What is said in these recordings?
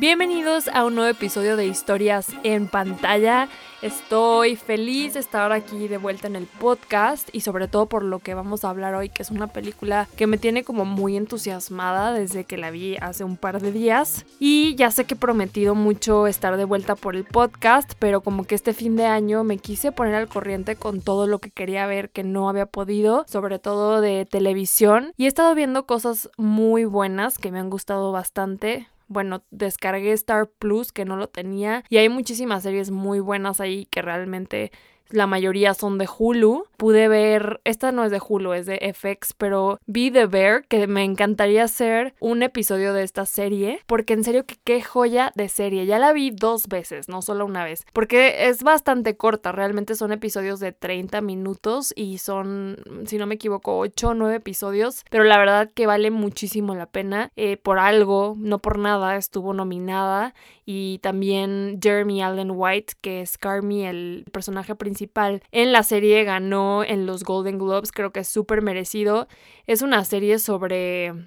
Bienvenidos a un nuevo episodio de Historias en pantalla. Estoy feliz de estar aquí de vuelta en el podcast y sobre todo por lo que vamos a hablar hoy, que es una película que me tiene como muy entusiasmada desde que la vi hace un par de días. Y ya sé que he prometido mucho estar de vuelta por el podcast, pero como que este fin de año me quise poner al corriente con todo lo que quería ver que no había podido, sobre todo de televisión. Y he estado viendo cosas muy buenas que me han gustado bastante bueno, descargué Star Plus que no lo tenía y hay muchísimas series muy buenas ahí que realmente la mayoría son de Hulu. Pude ver, esta no es de Hulu, es de FX, pero vi The Bear, que me encantaría hacer un episodio de esta serie, porque en serio qué joya de serie. Ya la vi dos veces, no solo una vez, porque es bastante corta, realmente son episodios de 30 minutos y son, si no me equivoco, 8 o 9 episodios, pero la verdad que vale muchísimo la pena. Eh, por algo, no por nada, estuvo nominada y también Jeremy Allen White, que es Carmi, el personaje principal en la serie ganó en los Golden Globes, creo que es súper merecido. Es una serie sobre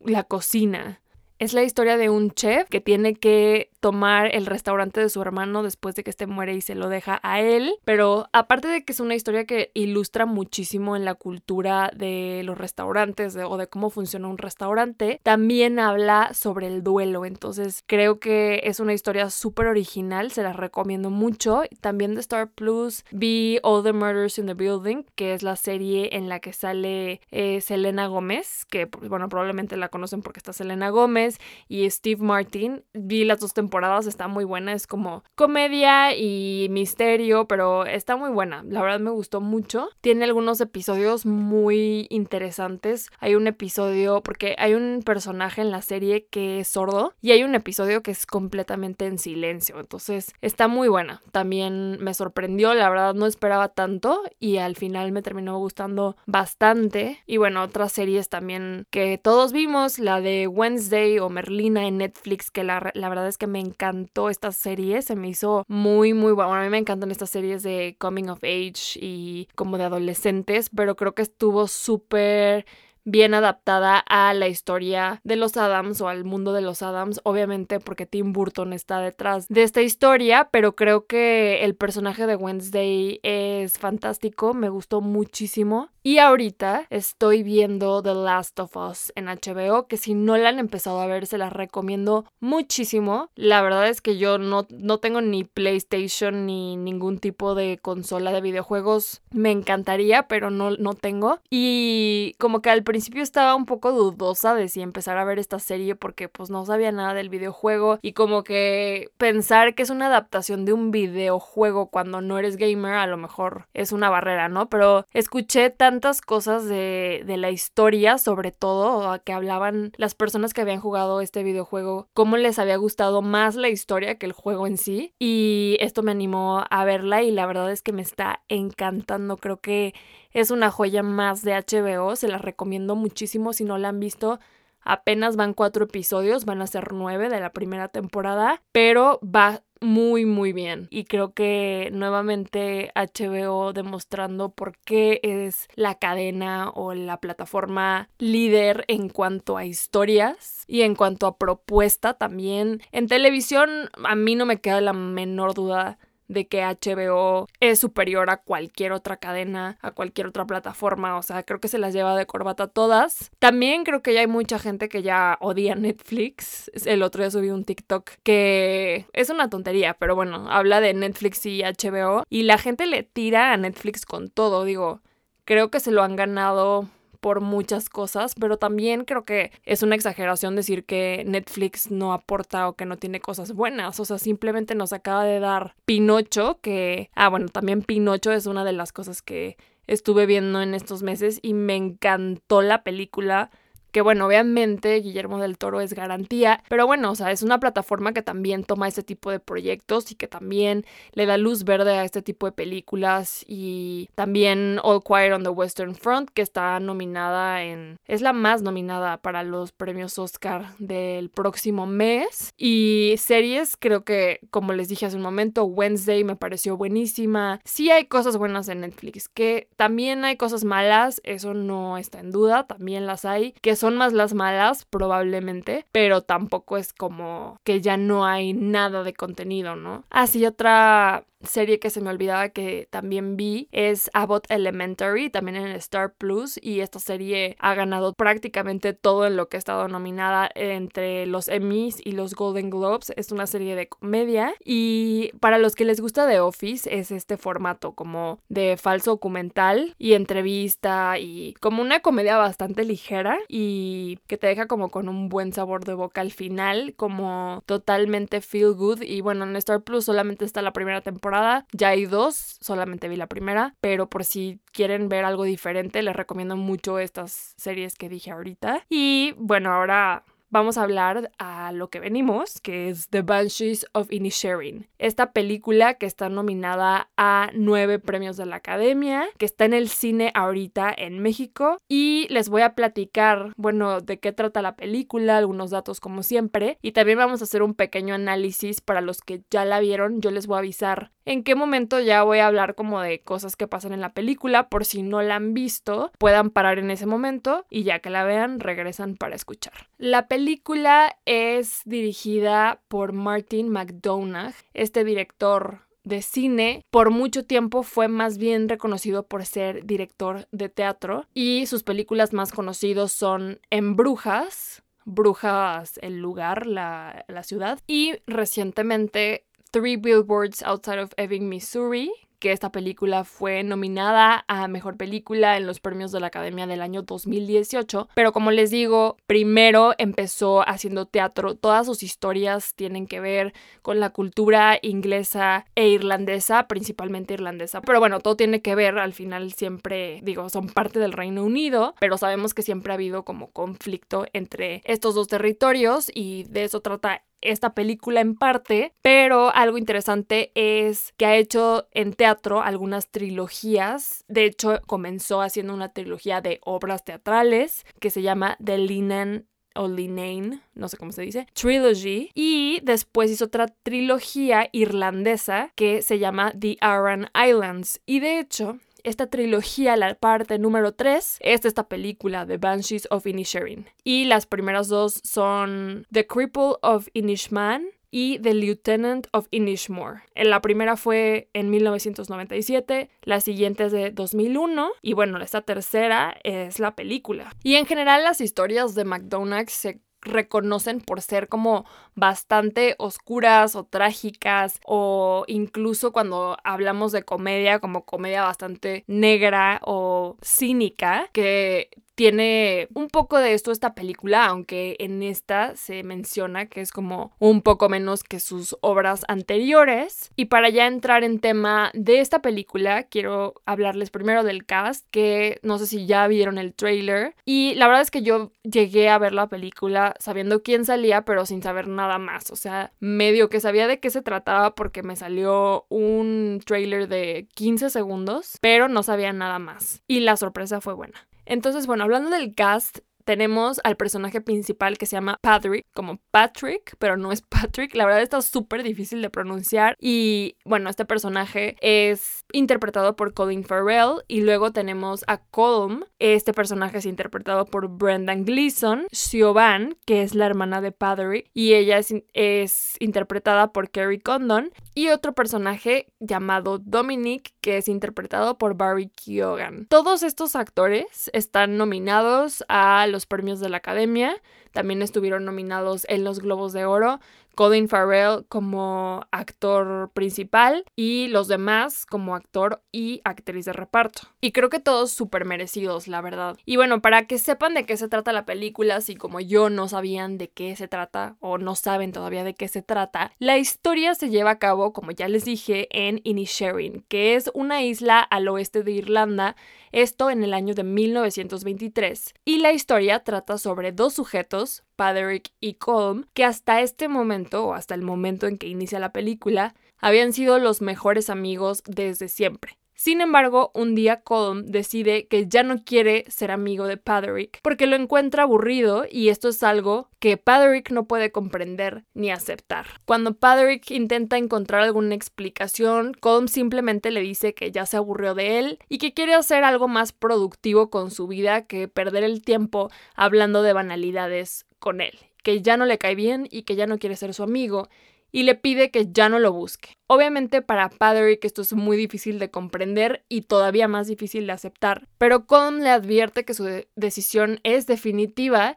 la cocina. Es la historia de un chef que tiene que tomar el restaurante de su hermano después de que este muere y se lo deja a él. Pero aparte de que es una historia que ilustra muchísimo en la cultura de los restaurantes o de cómo funciona un restaurante, también habla sobre el duelo. Entonces creo que es una historia súper original, se la recomiendo mucho. También de Star Plus vi All the Murders in the Building, que es la serie en la que sale eh, Selena Gómez, que pues, bueno, probablemente la conocen porque está Selena Gómez y Steve Martin. Vi las dos temporadas está muy buena, es como comedia y misterio, pero está muy buena, la verdad me gustó mucho. Tiene algunos episodios muy interesantes. Hay un episodio, porque hay un personaje en la serie que es sordo y hay un episodio que es completamente en silencio, entonces está muy buena. También me sorprendió, la verdad no esperaba tanto y al final me terminó gustando bastante. Y bueno, otras series también que todos vimos, la de Wednesday o Merlina en Netflix, que la, la verdad es que me encantó esta serie, se me hizo muy, muy. Bueno, a mí me encantan estas series de coming of age y como de adolescentes, pero creo que estuvo súper bien adaptada a la historia de los Adams o al mundo de los Adams, obviamente porque Tim Burton está detrás de esta historia, pero creo que el personaje de Wednesday es fantástico, me gustó muchísimo. Y ahorita estoy viendo The Last of Us en HBO, que si no la han empezado a ver se la recomiendo muchísimo. La verdad es que yo no, no tengo ni PlayStation ni ningún tipo de consola de videojuegos. Me encantaría, pero no, no tengo. Y como que al principio estaba un poco dudosa de si empezar a ver esta serie porque pues no sabía nada del videojuego y como que pensar que es una adaptación de un videojuego cuando no eres gamer a lo mejor es una barrera, ¿no? Pero escuché tan tantas cosas de, de la historia, sobre todo, que hablaban las personas que habían jugado este videojuego, cómo les había gustado más la historia que el juego en sí. Y esto me animó a verla y la verdad es que me está encantando. Creo que es una joya más de HBO, se la recomiendo muchísimo si no la han visto. Apenas van cuatro episodios, van a ser nueve de la primera temporada, pero va muy muy bien. Y creo que nuevamente HBO demostrando por qué es la cadena o la plataforma líder en cuanto a historias y en cuanto a propuesta también. En televisión a mí no me queda la menor duda de que HBO es superior a cualquier otra cadena, a cualquier otra plataforma, o sea, creo que se las lleva de corbata todas. También creo que ya hay mucha gente que ya odia Netflix. El otro día subí un TikTok que es una tontería, pero bueno, habla de Netflix y HBO y la gente le tira a Netflix con todo, digo, creo que se lo han ganado por muchas cosas, pero también creo que es una exageración decir que Netflix no aporta o que no tiene cosas buenas, o sea, simplemente nos acaba de dar Pinocho, que, ah, bueno, también Pinocho es una de las cosas que estuve viendo en estos meses y me encantó la película que bueno, obviamente Guillermo del Toro es garantía, pero bueno, o sea, es una plataforma que también toma este tipo de proyectos y que también le da luz verde a este tipo de películas y también All Quiet on the Western Front, que está nominada en, es la más nominada para los premios Oscar del próximo mes. Y series, creo que como les dije hace un momento, Wednesday me pareció buenísima, sí hay cosas buenas en Netflix, que también hay cosas malas, eso no está en duda, también las hay, que son más las malas probablemente, pero tampoco es como que ya no hay nada de contenido, ¿no? Así otra serie que se me olvidaba que también vi es Abbott Elementary, también en Star Plus, y esta serie ha ganado prácticamente todo en lo que ha estado nominada entre los Emmys y los Golden Globes. Es una serie de comedia y para los que les gusta The Office es este formato como de falso documental y entrevista y como una comedia bastante ligera y que te deja como con un buen sabor de boca al final, como totalmente feel good y bueno, en Star Plus solamente está la primera temporada ya hay dos, solamente vi la primera, pero por si quieren ver algo diferente, les recomiendo mucho estas series que dije ahorita. Y bueno, ahora vamos a hablar a lo que venimos, que es The Banshees of Inisherin. Esta película que está nominada a nueve premios de la Academia, que está en el cine ahorita en México. Y les voy a platicar, bueno, de qué trata la película, algunos datos como siempre. Y también vamos a hacer un pequeño análisis para los que ya la vieron. Yo les voy a avisar en qué momento ya voy a hablar como de cosas que pasan en la película, por si no la han visto, puedan parar en ese momento y ya que la vean, regresan para escuchar. La película es dirigida por Martin McDonagh, este director de cine, por mucho tiempo fue más bien reconocido por ser director de teatro y sus películas más conocidos son En Brujas, Brujas el lugar, la, la ciudad, y recientemente Three Billboards Outside of Ebbing, Missouri, que esta película fue nominada a Mejor Película en los premios de la Academia del año 2018. Pero como les digo, primero empezó haciendo teatro. Todas sus historias tienen que ver con la cultura inglesa e irlandesa, principalmente irlandesa. Pero bueno, todo tiene que ver, al final siempre, digo, son parte del Reino Unido, pero sabemos que siempre ha habido como conflicto entre estos dos territorios y de eso trata esta película en parte, pero algo interesante es que ha hecho en teatro algunas trilogías. De hecho, comenzó haciendo una trilogía de obras teatrales que se llama The Linen o Linane, no sé cómo se dice, Trilogy. Y después hizo otra trilogía irlandesa que se llama The Aran Islands. Y de hecho, esta trilogía, la parte número 3, es esta película, The Banshees of Inisherin. Y las primeras dos son The Cripple of Inishman y The Lieutenant of Inishmore. La primera fue en 1997, la siguiente es de 2001 y bueno, esta tercera es la película. Y en general las historias de McDonald's se reconocen por ser como bastante oscuras o trágicas o incluso cuando hablamos de comedia como comedia bastante negra o cínica que tiene un poco de esto esta película, aunque en esta se menciona que es como un poco menos que sus obras anteriores. Y para ya entrar en tema de esta película, quiero hablarles primero del cast, que no sé si ya vieron el trailer. Y la verdad es que yo llegué a ver la película sabiendo quién salía, pero sin saber nada más. O sea, medio que sabía de qué se trataba porque me salió un trailer de 15 segundos, pero no sabía nada más. Y la sorpresa fue buena. Entonces, bueno, hablando del cast, tenemos al personaje principal que se llama Patrick, como Patrick, pero no es Patrick. La verdad está súper difícil de pronunciar. Y bueno, este personaje es interpretado por Colin Farrell. Y luego tenemos a Colm. Este personaje es interpretado por Brendan Gleeson. Siobhan, que es la hermana de Patrick. Y ella es, es interpretada por Kerry Condon. Y otro personaje llamado Dominic, que es interpretado por Barry Keoghan. Todos estos actores están nominados a los premios de la Academia. También estuvieron nominados en los Globos de Oro Colin Farrell como actor principal y los demás como actor y actriz de reparto. Y creo que todos súper merecidos, la verdad. Y bueno, para que sepan de qué se trata la película, si como yo no sabían de qué se trata o no saben todavía de qué se trata, la historia se lleva a cabo, como ya les dije, en Inisherin, que es una isla al oeste de Irlanda, esto en el año de 1923. Y la historia trata sobre dos sujetos, Patrick y Colm, que hasta este momento, o hasta el momento en que inicia la película, habían sido los mejores amigos desde siempre. Sin embargo, un día Colm decide que ya no quiere ser amigo de Paderick porque lo encuentra aburrido y esto es algo que Paderick no puede comprender ni aceptar. Cuando Paderick intenta encontrar alguna explicación, Colm simplemente le dice que ya se aburrió de él y que quiere hacer algo más productivo con su vida que perder el tiempo hablando de banalidades con él, que ya no le cae bien y que ya no quiere ser su amigo y le pide que ya no lo busque. Obviamente para Paderick esto es muy difícil de comprender y todavía más difícil de aceptar, pero Colm le advierte que su decisión es definitiva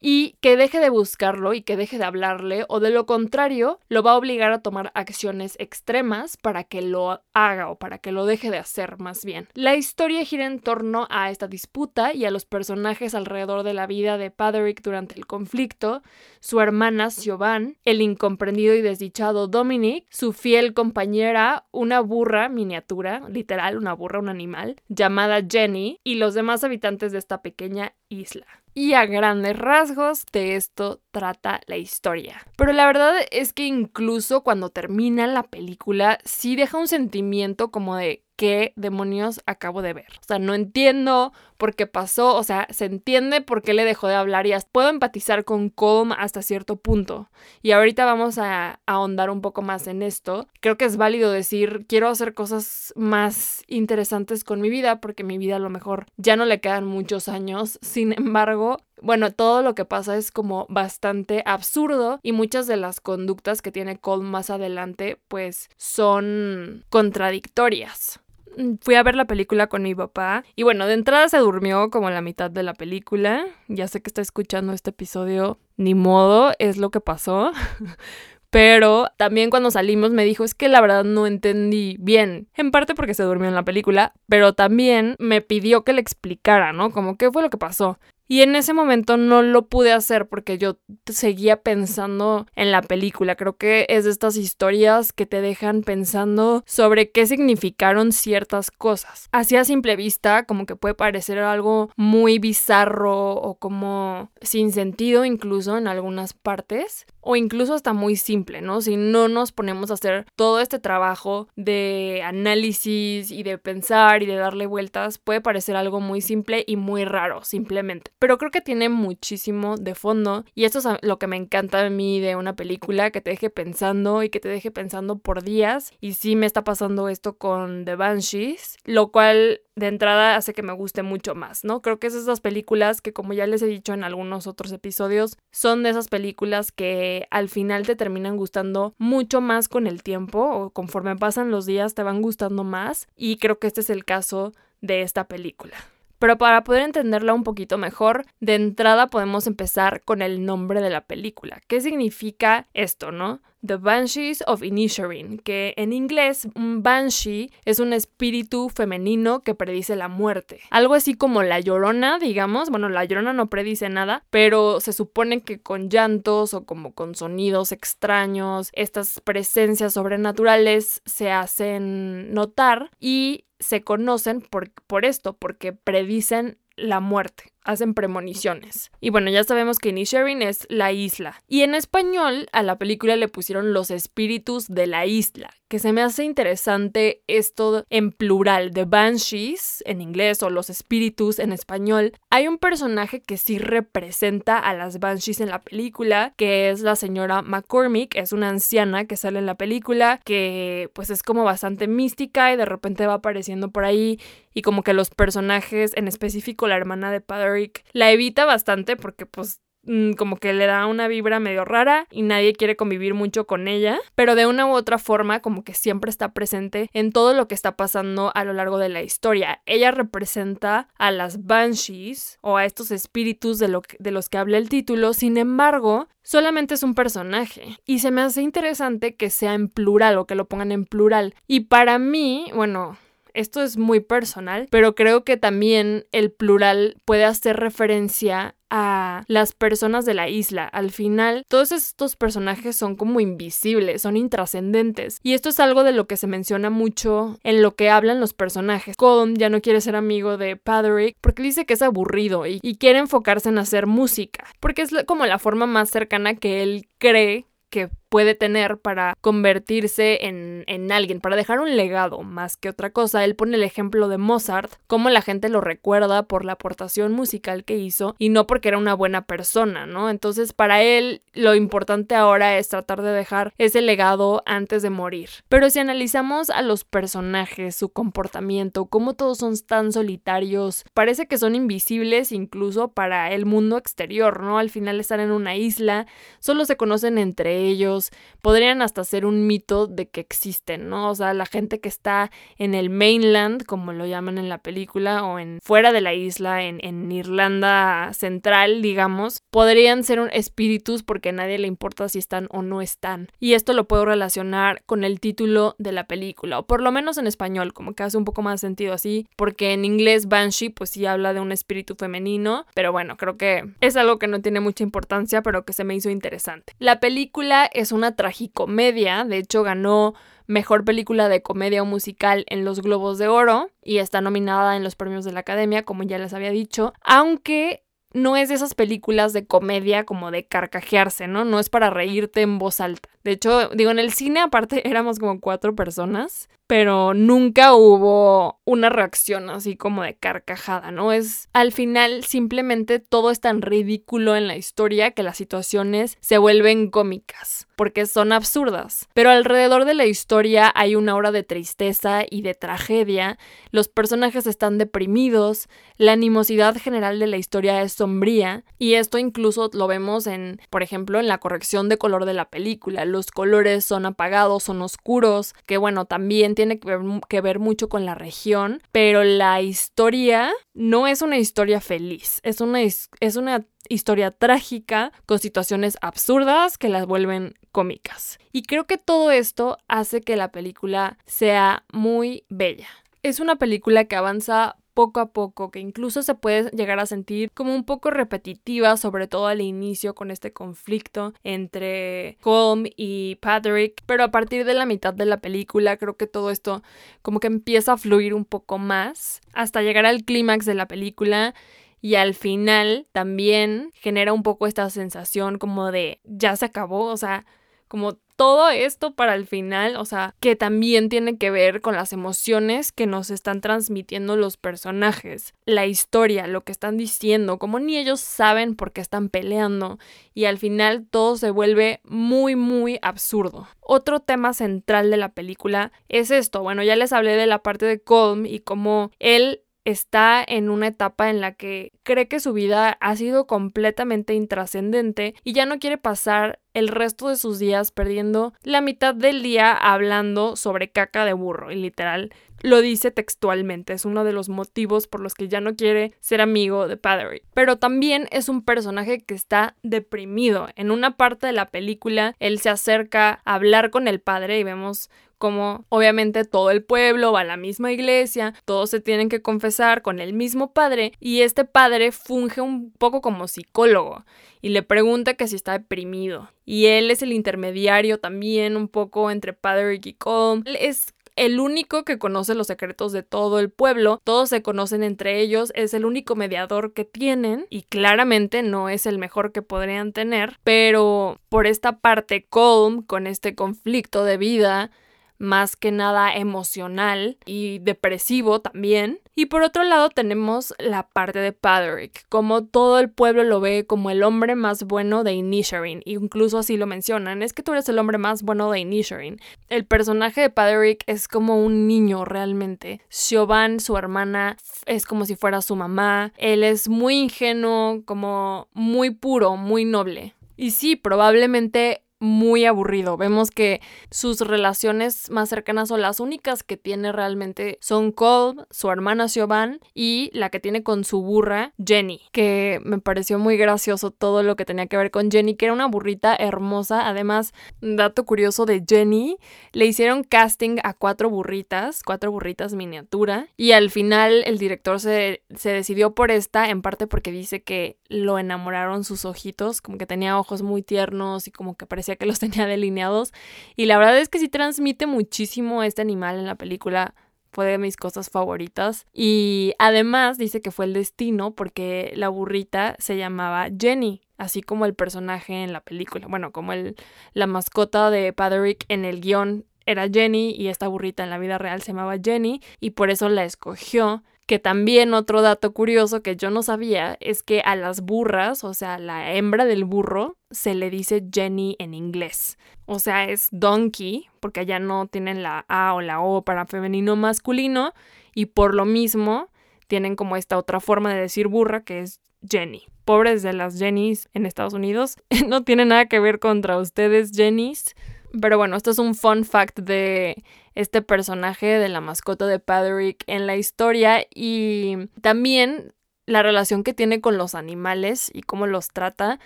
y que deje de buscarlo y que deje de hablarle o de lo contrario lo va a obligar a tomar acciones extremas para que lo haga o para que lo deje de hacer más bien. La historia gira en torno a esta disputa y a los personajes alrededor de la vida de Paderick durante el conflicto, su hermana Siobhan, el incomprendido y desdichado Dominic, su fiel compañera, una burra miniatura, literal una burra, un animal, llamada Jenny, y los demás habitantes de esta pequeña isla y a grandes rasgos de esto trata la historia. Pero la verdad es que incluso cuando termina la película sí deja un sentimiento como de qué demonios acabo de ver. O sea, no entiendo por qué pasó, o sea, se entiende por qué le dejó de hablar y puedo empatizar con Com hasta cierto punto. Y ahorita vamos a, ahondar un poco más en esto. Creo que es válido decir, quiero hacer cosas más interesantes con mi vida porque mi vida a lo mejor ya no le quedan muchos años. Sin embargo, bueno, todo lo que pasa es como bastante absurdo y muchas de las conductas que tiene Cole más adelante pues son contradictorias. Mm, fui a ver la película con mi papá y bueno, de entrada se durmió como la mitad de la película. Ya sé que está escuchando este episodio, ni modo, es lo que pasó. Pero también cuando salimos me dijo, es que la verdad no entendí bien. En parte porque se durmió en la película, pero también me pidió que le explicara, ¿no? Como qué fue lo que pasó. Y en ese momento no lo pude hacer porque yo seguía pensando en la película. Creo que es de estas historias que te dejan pensando sobre qué significaron ciertas cosas. Así a simple vista, como que puede parecer algo muy bizarro o como sin sentido incluso en algunas partes o incluso hasta muy simple, ¿no? Si no nos ponemos a hacer todo este trabajo de análisis y de pensar y de darle vueltas, puede parecer algo muy simple y muy raro, simplemente. Pero creo que tiene muchísimo de fondo y esto es lo que me encanta a mí de una película, que te deje pensando y que te deje pensando por días. Y sí me está pasando esto con The Banshees, lo cual de entrada hace que me guste mucho más, ¿no? Creo que es esas películas que como ya les he dicho en algunos otros episodios, son de esas películas que al final te terminan gustando mucho más con el tiempo o conforme pasan los días te van gustando más y creo que este es el caso de esta película. Pero para poder entenderla un poquito mejor, de entrada podemos empezar con el nombre de la película. ¿Qué significa esto, no? The Banshees of Inisherin, que en inglés un banshee es un espíritu femenino que predice la muerte. Algo así como la llorona, digamos. Bueno, la llorona no predice nada, pero se supone que con llantos o como con sonidos extraños, estas presencias sobrenaturales se hacen notar y se conocen por, por esto, porque predicen la muerte hacen premoniciones. Y bueno, ya sabemos que Inisherin es la isla. Y en español a la película le pusieron los espíritus de la isla, que se me hace interesante esto en plural, de Banshees en inglés o los espíritus en español. Hay un personaje que sí representa a las Banshees en la película, que es la señora McCormick, es una anciana que sale en la película, que pues es como bastante mística y de repente va apareciendo por ahí y como que los personajes, en específico la hermana de Padre la evita bastante porque pues mm, como que le da una vibra medio rara y nadie quiere convivir mucho con ella, pero de una u otra forma como que siempre está presente en todo lo que está pasando a lo largo de la historia. Ella representa a las banshees o a estos espíritus de, lo de los que habla el título, sin embargo, solamente es un personaje y se me hace interesante que sea en plural o que lo pongan en plural. Y para mí, bueno, esto es muy personal, pero creo que también el plural puede hacer referencia a las personas de la isla. Al final, todos estos personajes son como invisibles, son intrascendentes. Y esto es algo de lo que se menciona mucho en lo que hablan los personajes. Colm ya no quiere ser amigo de Paderick porque dice que es aburrido y, quiere enfocarse en hacer música, porque es como la forma más cercana que él cree que puede tener para convertirse en, en, alguien, para dejar un legado más que otra cosa. Él pone el ejemplo de Mozart, cómo la gente lo recuerda por la aportación musical que hizo y no porque era una buena persona, ¿no? Entonces para él lo importante ahora es tratar de dejar ese legado antes de morir. Pero si analizamos a los personajes, su comportamiento, cómo todos son tan solitarios, parece que son invisibles incluso para el mundo exterior, ¿no? Al final están en una isla, solo se conocen entre ellos, podrían hasta ser un mito de que existen, ¿no? O sea, la gente que está en el mainland, como lo llaman en la película, o en fuera de la isla, en, en Irlanda central, digamos, podrían ser un espíritus porque a nadie le importa si están o no están. Y esto lo puedo relacionar con el título de la película, o por lo menos en español, como que hace un poco más sentido así, porque en inglés Banshee pues sí habla de un espíritu femenino, pero bueno, creo que es algo que no tiene mucha importancia, pero que se me hizo interesante. La película es una tragicomedia, de hecho ganó Mejor Película de Comedia o Musical en los Globos de Oro y está nominada en los premios de la Academia, como ya les había dicho, aunque no es de esas películas de comedia como de carcajearse, ¿no? No es para reírte en voz alta. De hecho, digo, en el cine aparte éramos como cuatro personas pero nunca hubo una reacción así como de carcajada, ¿no? Es al final simplemente todo es tan ridículo en la historia que las situaciones se vuelven cómicas, porque son absurdas. Pero alrededor de la historia hay una hora de tristeza y de tragedia, los personajes están deprimidos, la animosidad general de la historia es sombría, y esto incluso lo vemos en, por ejemplo, en la corrección de color de la película. Los colores son apagados, son oscuros, que bueno, también tiene que ver, mucho con la región, pero la historia no es una historia feliz, es una, es una historia trágica con situaciones absurdas que las vuelven cómicas. Y creo que todo esto hace que la película sea muy bella. Es una película que avanza poco a poco, que incluso se puede llegar a sentir como un poco repetitiva, sobre todo al inicio con este conflicto entre Colm y Patrick, pero a partir de la mitad de la película creo que todo esto como que empieza a fluir un poco más hasta llegar al clímax de la película y al final también genera un poco esta sensación como de ya se acabó, o sea, como todo esto para el final, o sea, que también tiene que ver con las emociones que nos están transmitiendo los personajes, la historia, lo que están diciendo, como ni ellos saben por qué están peleando y al final todo se vuelve muy muy absurdo. Otro tema central de la película es esto, bueno, ya les hablé de la parte de Colm y cómo él está en una etapa en la que cree que su vida ha sido completamente intrascendente y ya no quiere pasar el resto de sus días perdiendo la mitad del día hablando sobre caca de burro y literal lo dice textualmente, es uno de los motivos por los que ya no quiere ser amigo de Padre. Pero también es un personaje que está deprimido. En una parte de la película, él se acerca a hablar con el padre y vemos como obviamente todo el pueblo va a la misma iglesia, todos se tienen que confesar con el mismo padre y este padre funge un poco como psicólogo y le pregunta que si está deprimido. Y él es el intermediario también un poco entre padre y Colm. Él es el único que conoce los secretos de todo el pueblo, todos se conocen entre ellos, es el único mediador que tienen y claramente no es el mejor que podrían tener, pero por esta parte Colm con este conflicto de vida más que nada emocional y depresivo también. Y por otro lado tenemos la parte de Padrick, como todo el pueblo lo ve como el hombre más bueno de Inisherin, incluso así lo mencionan, es que tú eres el hombre más bueno de Inisherin. El personaje de Padrick es como un niño realmente. Siobhan, su hermana, es como si fuera su mamá. Él es muy ingenuo, como muy puro, muy noble. Y sí, probablemente muy aburrido. Vemos que sus relaciones más cercanas o las únicas que tiene realmente son Colm, su hermana Siobhan y la que tiene con su burra, Jenny, que me pareció muy gracioso todo lo que tenía que ver con Jenny, que era una burrita hermosa. Además, dato curioso de Jenny, le hicieron casting a cuatro burritas, cuatro burritas miniatura, y al final el director se, se decidió por esta, en parte porque dice que lo enamoraron sus ojitos, como que tenía ojos muy tiernos y como que parecía que los tenía delineados. Y la verdad es que sí transmite muchísimo este animal en la película. Fue de mis cosas favoritas. Y además dice que fue el destino porque la burrita se llamaba Jenny. así como el personaje en la película. Bueno, como el, la mascota de Paderick en el guion era Jenny y esta burrita en la vida real se llamaba Jenny y por eso la escogió. Que también otro dato curioso que yo no sabía es que a las burras, o sea, la hembra del burro, se le dice Jenny en inglés. O sea, es donkey, porque allá no tienen la A o la O para femenino masculino, y por lo mismo tienen como esta otra forma de decir burra que es Jenny. Pobres de las Jennys en Estados Unidos. no tiene nada que ver contra ustedes, Jennys. Pero bueno, esto es un fun fact de este personaje de la mascota de Padrick en la historia y también la relación que tiene con los animales y cómo los trata,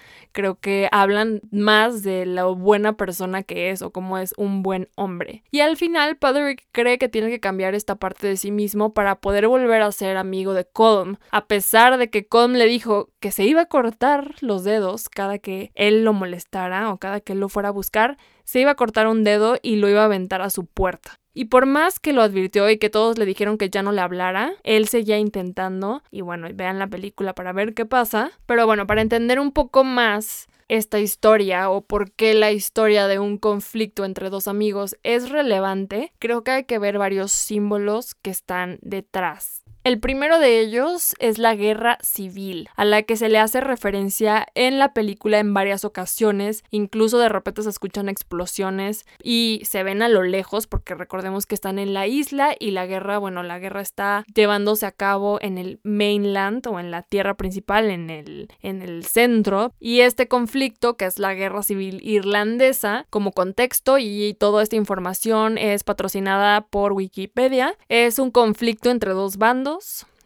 creo que hablan más de la buena persona que es o cómo es un buen hombre. Y al final, Padrick cree que tiene que cambiar esta parte de sí mismo para poder volver a ser amigo de Colm, a pesar de que Colm le dijo que se iba a cortar los dedos cada que él lo molestara o cada que él lo fuera a buscar, se iba a cortar un dedo y lo iba a aventar a su puerta. Y por más que lo advirtió y que todos le dijeron que ya no le hablara, él seguía intentando. Y bueno, vean la película para ver qué pasa. Pero bueno, para entender un poco más esta historia o por qué la historia de un conflicto entre dos amigos es relevante, creo que hay que ver varios símbolos que están detrás el primero de ellos es la guerra civil, a la que se le hace referencia en la película en varias ocasiones, incluso de repente se escuchan explosiones y se ven a lo lejos porque recordemos que están en la isla y la guerra, bueno, la guerra está llevándose a cabo en el mainland o en la tierra principal, en el, en el centro, y este conflicto, que es la guerra civil irlandesa, como contexto y toda esta información es patrocinada por Wikipedia, es un conflicto entre dos bandos,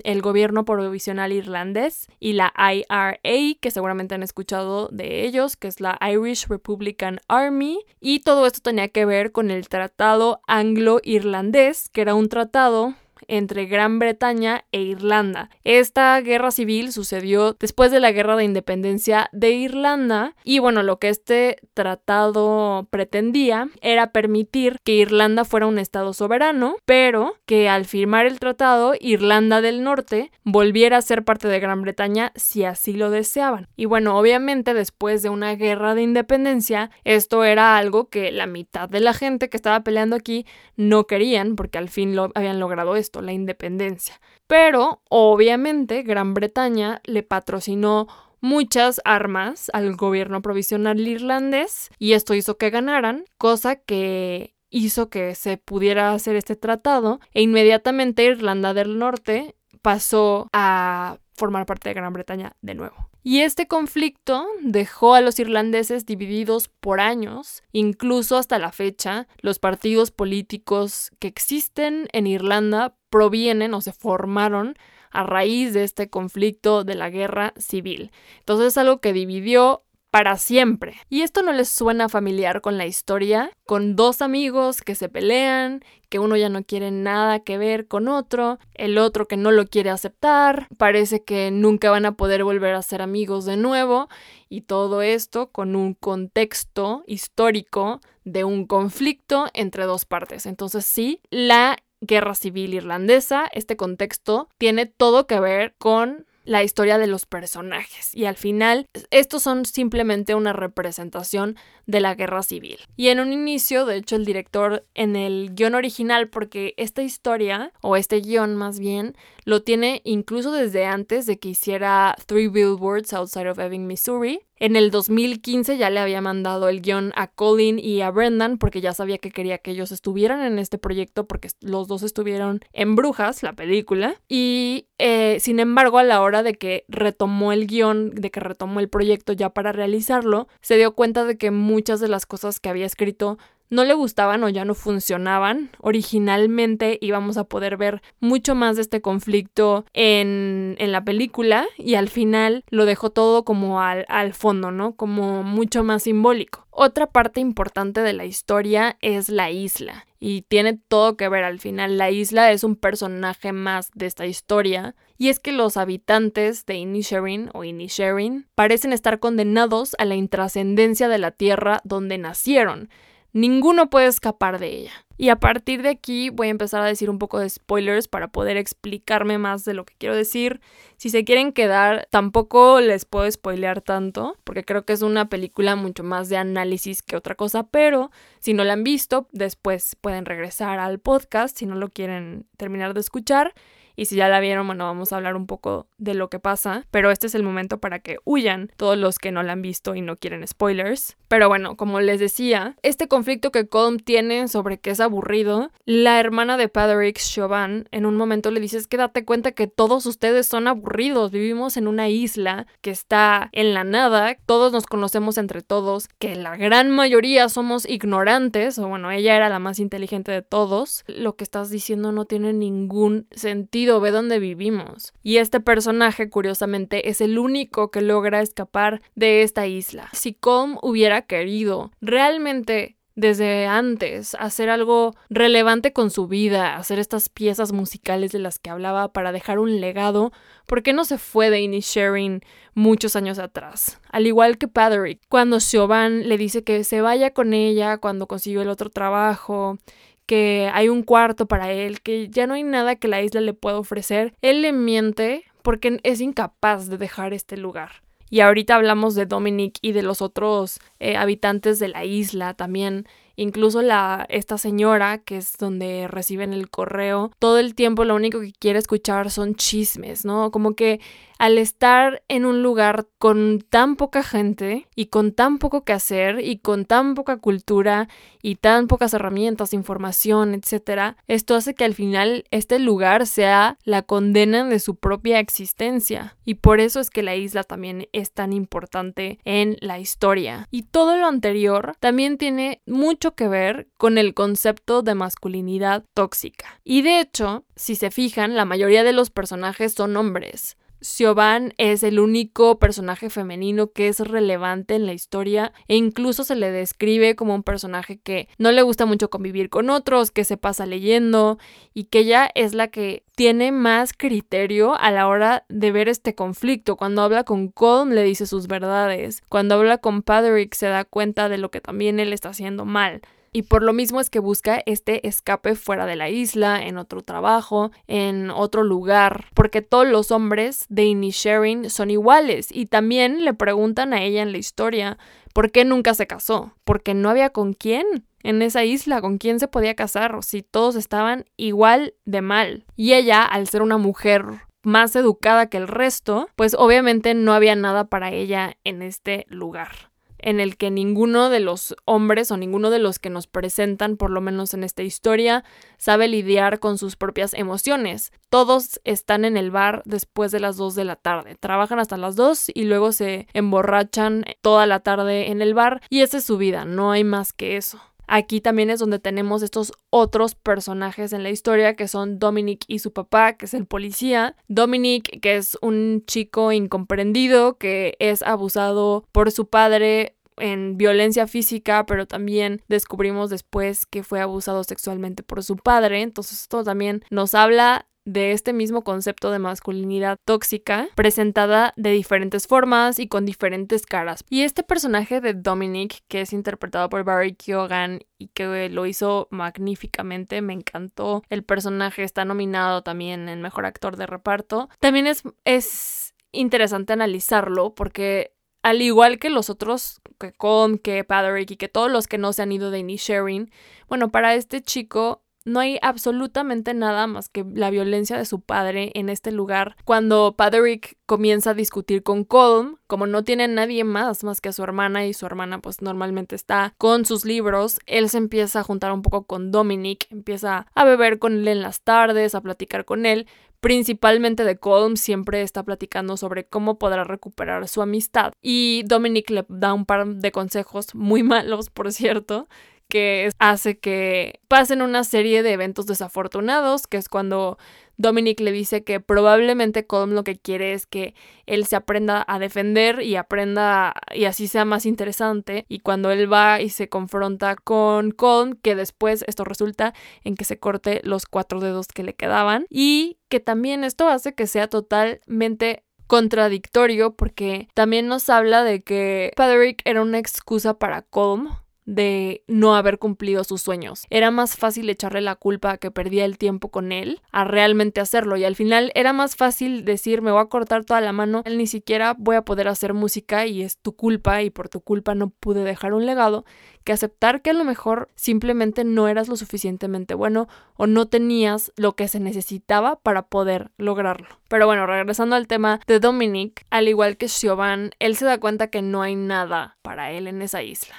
el gobierno provisional irlandés y la IRA, que seguramente han escuchado de ellos, que es la Irish Republican Army, y todo esto tenía que ver con el Tratado Anglo-Irlandés, que era un tratado entre Gran Bretaña e Irlanda. Esta guerra civil sucedió después de la guerra de independencia de Irlanda y bueno, lo que este tratado pretendía era permitir que Irlanda fuera un estado soberano, pero que al firmar el tratado Irlanda del Norte volviera a ser parte de Gran Bretaña si así lo deseaban. Y bueno, obviamente después de una guerra de independencia, esto era algo que la mitad de la gente que estaba peleando aquí no querían porque al fin lo habían logrado esto la independencia. Pero, obviamente, Gran Bretaña le patrocinó muchas armas al gobierno provisional irlandés y esto hizo que ganaran, cosa que hizo que se pudiera hacer este tratado e inmediatamente Irlanda del Norte pasó a formar parte de Gran Bretaña de nuevo. Y este conflicto dejó a los irlandeses divididos por años, incluso hasta la fecha, los partidos políticos que existen en Irlanda provienen o se formaron a raíz de este conflicto de la guerra civil. Entonces es algo que dividió para siempre. ¿Y esto no les suena familiar con la historia? Con dos amigos que se pelean, que uno ya no quiere nada que ver con otro, el otro que no lo quiere aceptar, parece que nunca van a poder volver a ser amigos de nuevo y todo esto con un contexto histórico de un conflicto entre dos partes. Entonces sí, la guerra civil irlandesa, este contexto tiene todo que ver con la historia de los personajes y al final estos son simplemente una representación de la guerra civil. Y en un inicio, de hecho, el director en el guion original, porque esta historia, o este guion más bien, lo tiene incluso desde antes de que hiciera Three Billboards Outside of Ebbing, Missouri. En el 2015 ya le había mandado el guion a Colin y a Brendan porque ya sabía que quería que ellos estuvieran en este proyecto porque los dos estuvieron en Brujas, la película. Y eh, sin embargo, a la hora de que retomó el guion, de que retomó el proyecto ya para realizarlo, se dio cuenta de que muchas de las cosas que había escrito no le gustaban o ya no funcionaban. Originalmente íbamos a poder ver mucho más de este conflicto en, en la película y al final lo dejó todo como al, al fondo, ¿no? Como mucho más simbólico. Otra parte importante de la historia es la isla y tiene todo que ver al final. La isla es un personaje más de esta historia y es que los habitantes de Inisherin o Inisherin parecen estar condenados a la intrascendencia de la tierra donde nacieron. Ninguno puede escapar de ella. Y a partir de aquí voy a empezar a decir un poco de spoilers para poder explicarme más de lo que quiero decir. Si se quieren quedar, tampoco les puedo spoilear tanto, porque creo que es una película mucho más de análisis que otra cosa, pero si no la han visto, después pueden regresar al podcast si no lo quieren terminar de escuchar. Y si ya la vieron, bueno, vamos a hablar un poco de lo que pasa, pero este es el momento para que huyan todos los que no la han visto y no quieren spoilers. Pero bueno, como les decía, este conflicto que Colm tiene sobre que es aburrido, la hermana de Patrick, Siobhan, en un momento le dice, es que date cuenta que todos ustedes son aburridos, vivimos en una isla que está en la nada, todos nos conocemos entre todos, que la gran mayoría somos ignorantes, o bueno, ella era la más inteligente de todos, lo que estás diciendo no tiene ningún sentido, ve dónde vivimos. Y este personaje, curiosamente, es el único que logra escapar de esta isla. Si Colm hubiera querido realmente desde antes, hacer algo relevante con su vida, hacer estas piezas musicales de las que hablaba para dejar un legado, ¿por qué no se fue de Inisharing muchos años atrás? Al igual que Patrick, cuando Siobhan le dice que se vaya con ella cuando consiguió el otro trabajo, que hay un cuarto para él, que ya no hay nada que la isla le pueda ofrecer, él le miente porque es incapaz de dejar este lugar. Y ahorita hablamos de Dominic y de los otros eh, habitantes de la isla también. Incluso la, esta señora, que es donde reciben el correo, todo el tiempo lo único que quiere escuchar son chismes, ¿no? Como que al estar en un lugar con tan poca gente y con tan poco que hacer y con tan poca cultura y tan pocas herramientas, información, etc., esto hace que al final este lugar sea la condena de su propia existencia. Y por eso es que la isla también es tan importante en la historia. Y todo lo anterior también tiene mucho que ver con el concepto de masculinidad tóxica. Y de hecho, si se fijan, la mayoría de los personajes son hombres. Siobhan es el único personaje femenino que es relevante en la historia e incluso se le describe como un personaje que no le gusta mucho convivir con otros, que se pasa leyendo y que ella es la que tiene más criterio a la hora de ver este conflicto. Cuando habla con Colm le dice sus verdades. Cuando habla con Patrick se da cuenta de lo que también él está haciendo mal y por lo mismo es que busca este escape fuera de la isla, en otro trabajo, en otro lugar, porque todos los hombres de Inisharing son iguales y también le preguntan a ella en la historia por qué nunca se casó, porque no había con quién en esa isla, con quién se podía casar, si todos estaban igual de mal. Y ella, al ser una mujer más educada que el resto, pues obviamente no había nada para ella en este lugar en el que ninguno de los hombres o ninguno de los que nos presentan, por lo menos en esta historia, sabe lidiar con sus propias emociones. Todos están en el bar después de las 2 de la tarde, trabajan hasta las 2 y luego se emborrachan toda la tarde en el bar y esa es su vida, no hay más que eso. Aquí también es donde tenemos estos otros personajes en la historia que son Dominic y su papá, que es el policía. Dominic, que es un chico incomprendido que es abusado por su padre en violencia física, pero también descubrimos después que fue abusado sexualmente por su padre. Entonces esto también nos habla de este mismo concepto de masculinidad tóxica presentada de diferentes formas y con diferentes caras. Y este personaje de Dominic, que es interpretado por Barry Keoghan y que lo hizo magníficamente, me encantó. El personaje está nominado también en Mejor Actor de Reparto. También es, es interesante analizarlo porque al igual que los otros, que Con, que Patrick y que todos los que no se han ido de Sharing, bueno, para este chico no hay absolutamente nada más que la violencia de su padre en este lugar. Cuando Patrick comienza a discutir con Colm, como no tiene nadie más más que a su hermana y su hermana pues normalmente está con sus libros, él se empieza a juntar un poco con Dominic, empieza a beber con él en las tardes, a platicar con él, principalmente de Colm, siempre está platicando sobre cómo podrá recuperar su amistad. Y Dominic le da un par de consejos muy malos, por cierto, que hace que pasen una serie de eventos desafortunados, que es cuando Dominic le dice que probablemente Colm lo que quiere es que él se aprenda a defender y aprenda y así sea más interesante. Y cuando él va y se confronta con Colm, que después esto resulta en que se corte los cuatro dedos que le quedaban. Y que también esto hace que sea totalmente contradictorio porque también nos habla de que Patrick era una excusa para Colm de no haber cumplido sus sueños. Era más fácil echarle la culpa a que perdía el tiempo con él a realmente hacerlo y al final era más fácil decir me voy a cortar toda la mano, ni siquiera voy a poder hacer música y es tu culpa y por tu culpa no pude dejar un legado que aceptar que a lo mejor simplemente no eras lo suficientemente bueno o no tenías lo que se necesitaba para poder lograrlo. Pero bueno, regresando al tema de Dominic, al igual que Siobhan, él se da cuenta que no hay nada para él en esa isla.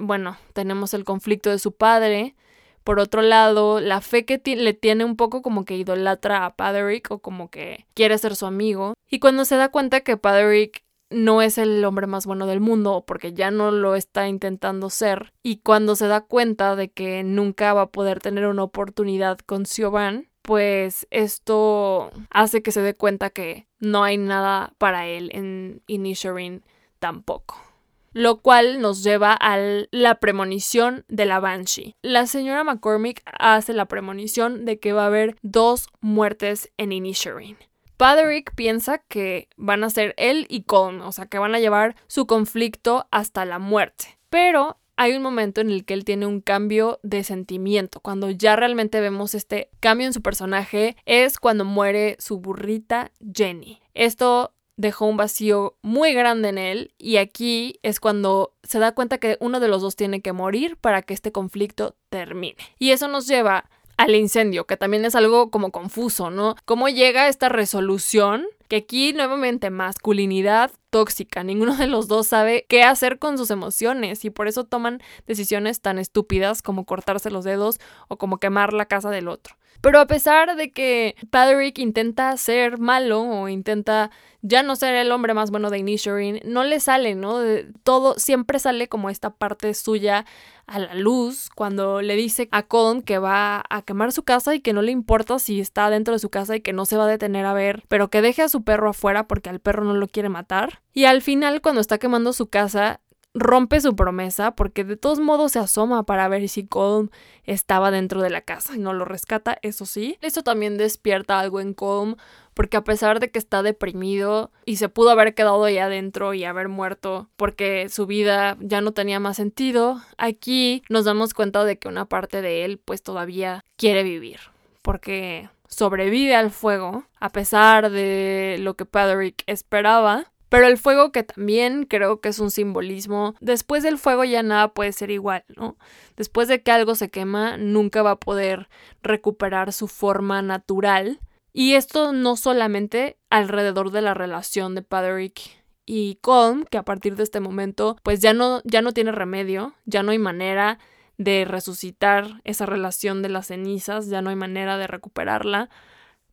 Bueno, tenemos el conflicto de su padre, por otro lado, la fe que le tiene un poco como que idolatra a Paderick o como que quiere ser su amigo. Y cuando se da cuenta que Paderick no es el hombre más bueno del mundo porque ya no lo está intentando ser y cuando se da cuenta de que nunca va a poder tener una oportunidad con Siobhan, pues esto hace que se dé cuenta que no hay nada para él en Inisherin tampoco. Lo cual nos lleva a la premonición de la Banshee. La señora McCormick hace la premonición de que va a haber dos muertes en Inisherin. Paderick piensa que van a ser él y Colm, o sea, que van a llevar su conflicto hasta la muerte. Pero hay un momento en el que él tiene un cambio de sentimiento. Cuando ya realmente vemos este cambio en su personaje es cuando muere su burrita Jenny. Esto dejó un vacío muy grande en él y aquí es cuando se da cuenta que uno de los dos tiene que morir para que este conflicto termine. Y eso nos lleva al incendio, que también es algo como confuso, ¿no? ¿Cómo llega esta resolución? Que aquí nuevamente masculinidad tóxica, ninguno de los dos sabe qué hacer con sus emociones y por eso toman decisiones tan estúpidas como cortarse los dedos o como quemar la casa del otro. Pero a pesar de que Padrick intenta ser malo o intenta ya no ser el hombre más bueno de Inisherin, no le sale, ¿no? todo siempre sale como esta parte suya a la luz cuando le dice a Colm que va a quemar su casa y que no le importa si está dentro de su casa y que no se va a detener a ver, pero que deje a su perro afuera porque al perro no lo quiere matar. Y al final, cuando está quemando su casa, rompe su promesa porque de todos modos se asoma para ver si Colm estaba dentro de la casa y no lo rescata, eso sí. Eso también despierta algo en Colm porque a pesar de que está deprimido y se pudo haber quedado ahí adentro y haber muerto porque su vida ya no tenía más sentido, aquí nos damos cuenta de que una parte de él pues todavía quiere vivir porque sobrevive al fuego a pesar de lo que Padrick esperaba pero el fuego que también creo que es un simbolismo, después del fuego ya nada puede ser igual, ¿no? Después de que algo se quema, nunca va a poder recuperar su forma natural. Y esto no solamente alrededor de la relación de Paderick y Colm, que a partir de este momento pues ya no, ya no tiene remedio, ya no hay manera de resucitar esa relación de las cenizas, ya no hay manera de recuperarla,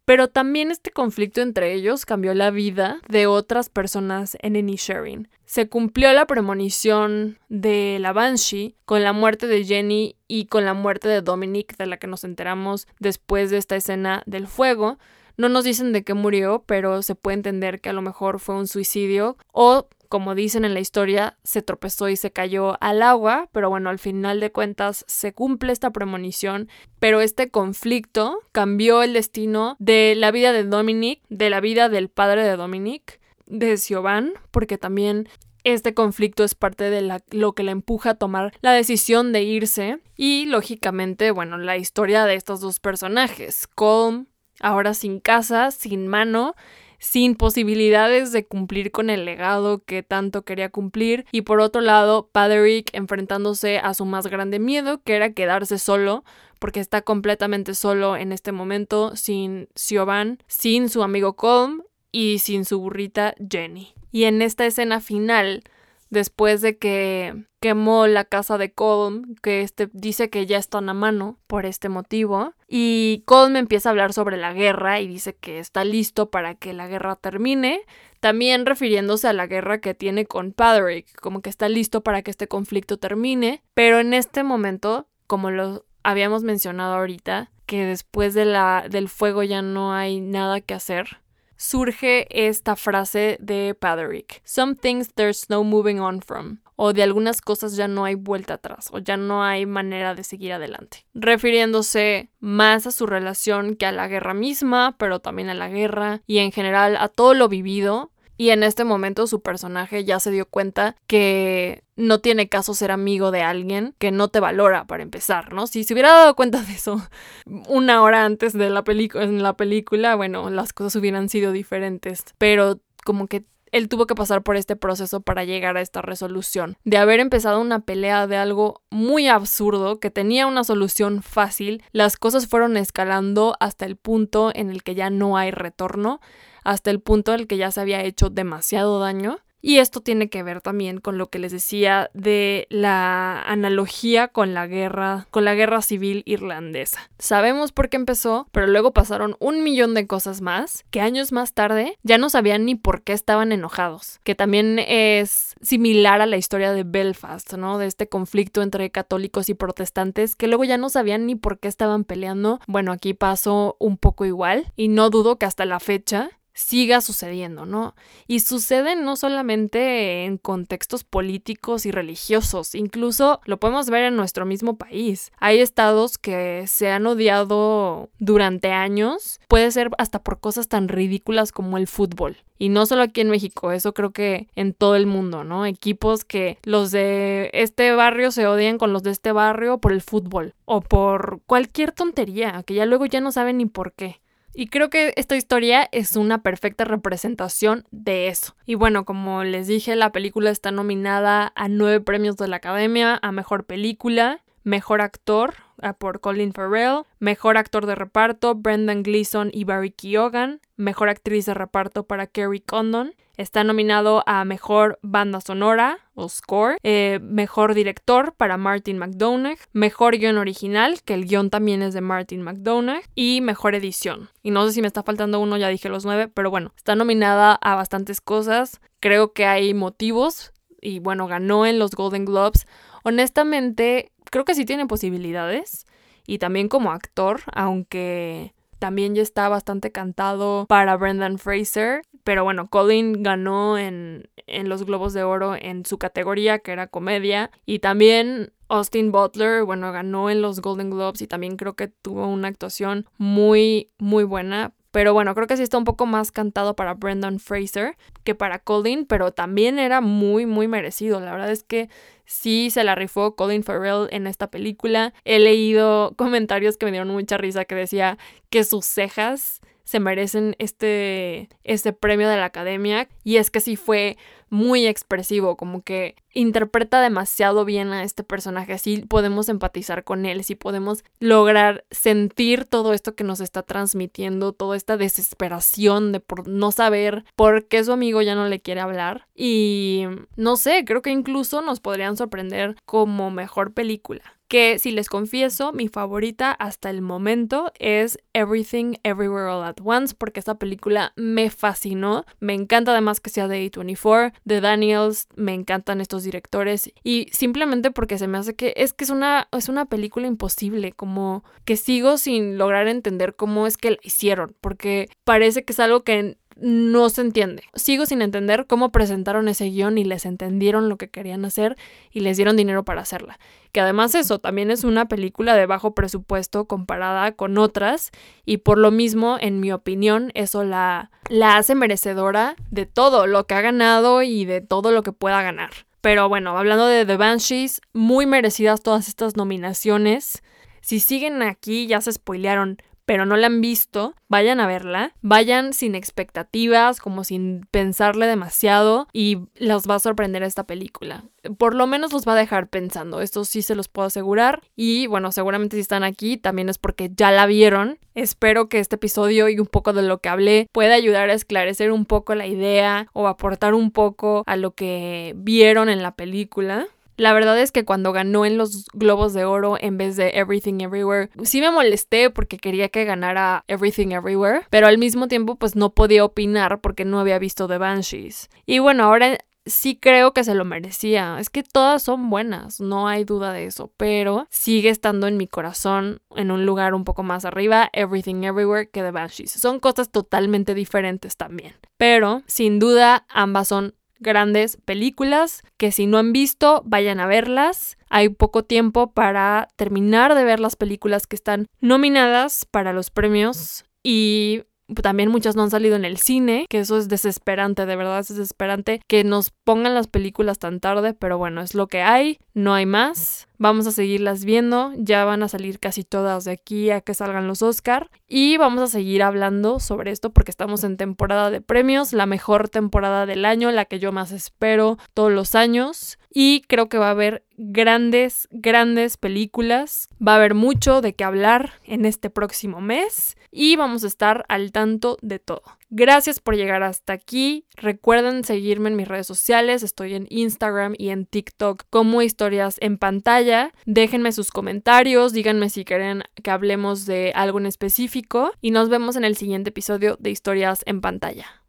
pero también este conflicto entre ellos cambió la vida de otras personas en Inisherin. Se cumplió la premonición de la Banshee con la muerte de Jenny y con la muerte de Dominic, de la que nos enteramos después de esta escena del fuego. No nos dicen de qué murió, pero se puede entender que a lo mejor fue un suicidio o como dicen en la historia, se tropezó y se cayó al agua, pero bueno, al final de cuentas se cumple esta premonición, pero este conflicto cambió el destino de la vida de Dominic, de la vida del padre de Dominic, de Siobhan, porque también este conflicto es parte de lo que la empuja a tomar la decisión de irse. Y lógicamente, bueno, la historia de estos dos personajes, Colm, ahora sin casa, sin mano, sin posibilidades de cumplir con el legado que tanto quería cumplir y por otro lado Paderick enfrentándose a su más grande miedo que era quedarse solo porque está completamente solo en este momento sin Siobhan, sin su amigo Colm y sin su burrita Jenny. Y en esta escena final después de que quemó la casa de Colm, que este dice que ya están a mano por este motivo. Y Colm empieza a hablar sobre la guerra y dice que está listo para que la guerra termine. También refiriéndose a la guerra que tiene con Padrick, como que está listo para que este conflicto termine. Pero en este momento, como lo habíamos mencionado ahorita, que después de la, del fuego ya no hay nada que hacer surge esta frase de Paderick. Some things there's no moving on from. O de algunas cosas ya no hay vuelta atrás, o ya no hay manera de seguir adelante. Refiriéndose más a su relación que a la guerra misma, pero también a la guerra y en general a todo lo vivido y en este momento su personaje ya se dio cuenta que no tiene caso ser amigo de alguien que no te valora para empezar, ¿no? Si se hubiera dado cuenta de eso una hora antes de la película, en la película, bueno, las cosas hubieran sido diferentes, pero como que él tuvo que pasar por este proceso para llegar a esta resolución. De haber empezado una pelea de algo muy absurdo que tenía una solución fácil, las cosas fueron escalando hasta el punto en el que ya no hay retorno, hasta el punto en el que ya se había hecho demasiado daño y esto tiene que ver también con lo que les decía de la analogía con la guerra, con la guerra civil irlandesa. Sabemos por qué empezó, pero luego pasaron un millón de cosas más que años más tarde ya no sabían ni por qué estaban enojados. Que también es similar a la historia de Belfast, ¿no? De este conflicto entre católicos y protestantes que luego ya no sabían ni por qué estaban peleando. Bueno, aquí pasó un poco igual y no dudo que hasta la fecha siga sucediendo, ¿no? Y sucede no solamente en contextos políticos y religiosos, incluso lo podemos ver en nuestro mismo país. Hay estados que se han odiado durante años, puede ser hasta por cosas tan ridículas como el fútbol. Y no solo aquí en México, eso creo que en todo el mundo, ¿no? Equipos que los de este barrio se odian con los de este barrio por el fútbol o por cualquier tontería, que ya luego ya no saben ni por qué. Y creo que esta historia es una perfecta representación de eso. Y bueno, como les dije, la película está nominada a nueve premios de la Academia, a Mejor Película, Mejor Actor por Colin Farrell, Mejor Actor de Reparto, Brendan Gleeson y Barry Keoghan, Mejor Actriz de Reparto para Kerry Condon, Está nominado a Mejor Banda Sonora o Score, eh, Mejor Director para Martin McDonagh, Mejor Guión Original, que el guion también es de Martin McDonagh, y Mejor Edición. Y no sé si me está faltando uno, ya dije los nueve, pero bueno, está nominada a bastantes cosas. Creo que hay motivos y bueno, ganó en los Golden Globes. Honestamente, creo que sí tiene posibilidades. Y también como actor, aunque también ya está bastante cantado para Brendan Fraser. Pero bueno, Colin ganó en, en los Globos de Oro en su categoría, que era comedia. Y también Austin Butler, bueno, ganó en los Golden Globes y también creo que tuvo una actuación muy, muy buena. Pero bueno, creo que sí está un poco más cantado para Brendan Fraser que para Colin, pero también era muy, muy merecido. La verdad es que sí se la rifó Colin Farrell en esta película. He leído comentarios que me dieron mucha risa que decía que sus cejas se merecen este, este premio de la academia. Y es que sí fue muy expresivo, como que interpreta demasiado bien a este personaje, así podemos empatizar con él, si podemos lograr sentir todo esto que nos está transmitiendo, toda esta desesperación de por no saber por qué su amigo ya no le quiere hablar. Y no sé, creo que incluso nos podrían sorprender como mejor película que si les confieso, mi favorita hasta el momento es Everything Everywhere All at Once, porque esta película me fascinó. Me encanta además que sea de A24, de Daniels, me encantan estos directores y simplemente porque se me hace que es que es una, es una película imposible, como que sigo sin lograr entender cómo es que la hicieron, porque parece que es algo que no se entiende. Sigo sin entender cómo presentaron ese guion y les entendieron lo que querían hacer y les dieron dinero para hacerla. Que además eso también es una película de bajo presupuesto comparada con otras y por lo mismo, en mi opinión, eso la, la hace merecedora de todo lo que ha ganado y de todo lo que pueda ganar. Pero bueno, hablando de The Banshees, muy merecidas todas estas nominaciones. Si siguen aquí, ya se spoilearon pero no la han visto, vayan a verla, vayan sin expectativas, como sin pensarle demasiado y los va a sorprender esta película. Por lo menos los va a dejar pensando, esto sí se los puedo asegurar y bueno, seguramente si están aquí también es porque ya la vieron. Espero que este episodio y un poco de lo que hablé pueda ayudar a esclarecer un poco la idea o aportar un poco a lo que vieron en la película. La verdad es que cuando ganó en los Globos de Oro en vez de Everything Everywhere, sí me molesté porque quería que ganara Everything Everywhere, pero al mismo tiempo pues no podía opinar porque no había visto The Banshees. Y bueno, ahora sí creo que se lo merecía. Es que todas son buenas, no hay duda de eso, pero sigue estando en mi corazón en un lugar un poco más arriba, Everything Everywhere, que The Banshees. Son cosas totalmente diferentes también. Pero, sin duda, ambas son grandes películas que si no han visto, vayan a verlas. Hay poco tiempo para terminar de ver las películas que están nominadas para los premios y también muchas no han salido en el cine, que eso es desesperante, de verdad es desesperante que nos pongan las películas tan tarde, pero bueno, es lo que hay, no hay más. Vamos a seguirlas viendo, ya van a salir casi todas de aquí a que salgan los Oscar y vamos a seguir hablando sobre esto porque estamos en temporada de premios, la mejor temporada del año, la que yo más espero todos los años y creo que va a haber grandes, grandes películas, va a haber mucho de qué hablar en este próximo mes y vamos a estar al tanto de todo. Gracias por llegar hasta aquí. Recuerden seguirme en mis redes sociales. Estoy en Instagram y en TikTok como historias en pantalla. Déjenme sus comentarios. Díganme si quieren que hablemos de algo en específico. Y nos vemos en el siguiente episodio de historias en pantalla.